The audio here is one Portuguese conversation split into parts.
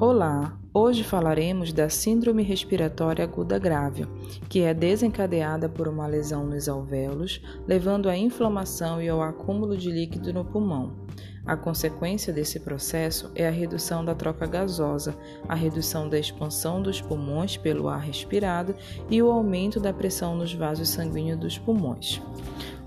Olá, hoje falaremos da Síndrome Respiratória Aguda Grave, que é desencadeada por uma lesão nos alvéolos, levando à inflamação e ao acúmulo de líquido no pulmão. A consequência desse processo é a redução da troca gasosa, a redução da expansão dos pulmões pelo ar respirado e o aumento da pressão nos vasos sanguíneos dos pulmões.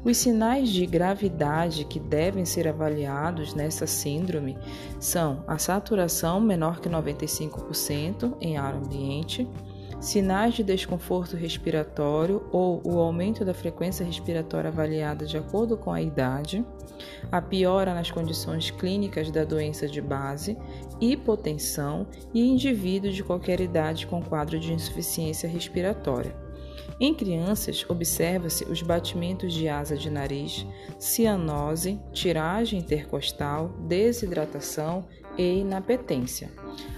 Os sinais de gravidade que devem ser avaliados nessa síndrome são a saturação menor que 95% em ar ambiente, sinais de desconforto respiratório ou o aumento da frequência respiratória avaliada de acordo com a idade, a piora nas condições clínicas da doença de base, hipotensão e indivíduos de qualquer idade com quadro de insuficiência respiratória. Em crianças, observa-se os batimentos de asa de nariz, cianose, tiragem intercostal, desidratação e inapetência.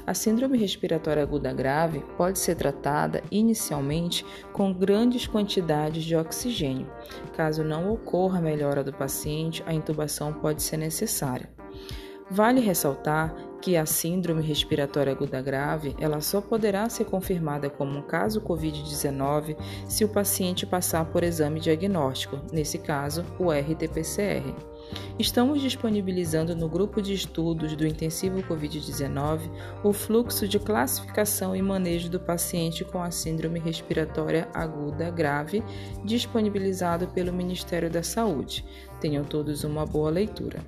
A síndrome respiratória aguda grave pode ser tratada inicialmente com grandes quantidades de oxigênio. Caso não ocorra a melhora do paciente, a intubação pode ser necessária. Vale ressaltar que a síndrome respiratória aguda grave, ela só poderá ser confirmada como um caso COVID-19 se o paciente passar por exame diagnóstico, nesse caso, o RT-PCR. Estamos disponibilizando no grupo de estudos do intensivo COVID-19 o fluxo de classificação e manejo do paciente com a síndrome respiratória aguda grave, disponibilizado pelo Ministério da Saúde. Tenham todos uma boa leitura.